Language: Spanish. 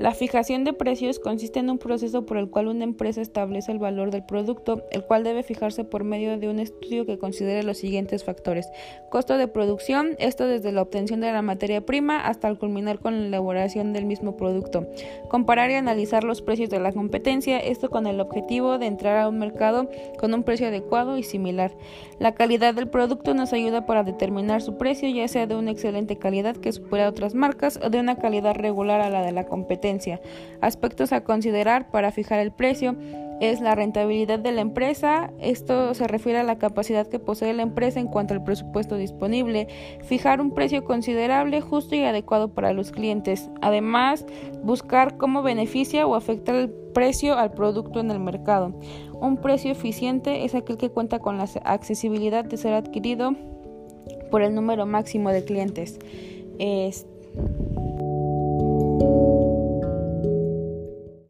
La fijación de precios consiste en un proceso por el cual una empresa establece el valor del producto, el cual debe fijarse por medio de un estudio que considere los siguientes factores. Costo de producción, esto desde la obtención de la materia prima hasta el culminar con la elaboración del mismo producto. Comparar y analizar los precios de la competencia, esto con el objetivo de entrar a un mercado con un precio adecuado y similar. La calidad del producto nos ayuda para determinar su precio, ya sea de una excelente calidad que supera a otras marcas o de una calidad regular a la de la competencia. Aspectos a considerar para fijar el precio es la rentabilidad de la empresa. Esto se refiere a la capacidad que posee la empresa en cuanto al presupuesto disponible. Fijar un precio considerable, justo y adecuado para los clientes. Además, buscar cómo beneficia o afecta el precio al producto en el mercado. Un precio eficiente es aquel que cuenta con la accesibilidad de ser adquirido por el número máximo de clientes.